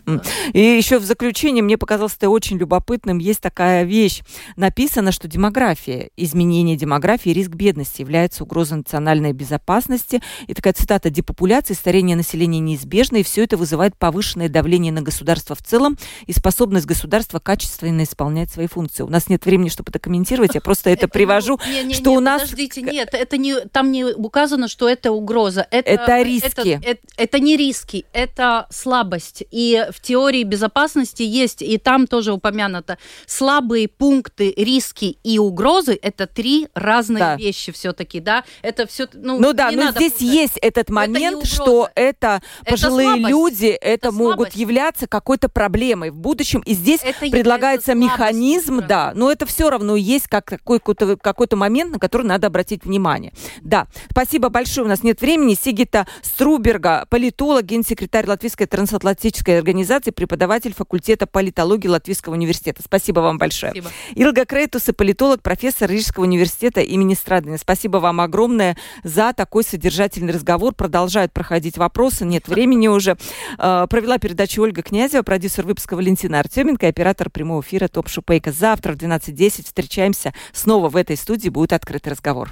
И еще в заключение мне показалось это очень любопытным. Есть такая вещь. Написано, что демография, изменение демографии, риск бедности является угрозой национальной безопасности. И такая цитата «Депопуляция, старение населения неизбежно, и все это вызывает повышенное давление на государство в целом и способность государства качественно исполнять свои функции. У нас нет времени, чтобы это комментировать, я просто это <laughs> привожу, что у нас... Подождите, нет, это не, там не указано, что это угроза. Это риски. Это не риски, это слабость. И в теории безопасности есть, и там тоже упомянуто, слабые пункты, риски и угрозы – это три разные вещи все-таки, да? Это все, ну, ну да, но здесь есть этот момент, что это пожилые люди, это, это могут слабость. являться какой-то проблемой в будущем. И здесь это предлагается механизм, да, но это все равно есть как какой-то какой момент, на который надо обратить внимание. Да, спасибо большое. У нас нет времени. Сигита Струберга, политолог, генсекретарь Латвийской трансатлантической организации, преподаватель факультета политологии Латвийского университета. Спасибо вам большое. Спасибо. Илга Крейтус, политолог, профессор Рижского университета имени Страдина. Спасибо вам огромное за такой содержательный разговор. Продолжают проходить вопросы, нет <laughs> времени уже. Э, провела передачу Ольга Князева, продюсер выпуска Валентина Артеменко, оператор прямого эфира Топ Шупейка. Завтра в 12.10 встречаемся снова в этой студии. Будет открытый разговор.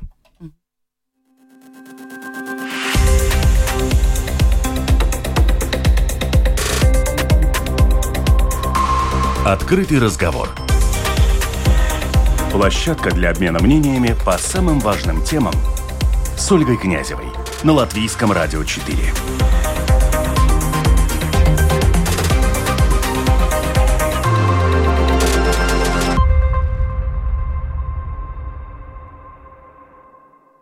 Открытый разговор. Площадка для обмена мнениями по самым важным темам с Ольгой Князевой на Латвийском радио 4.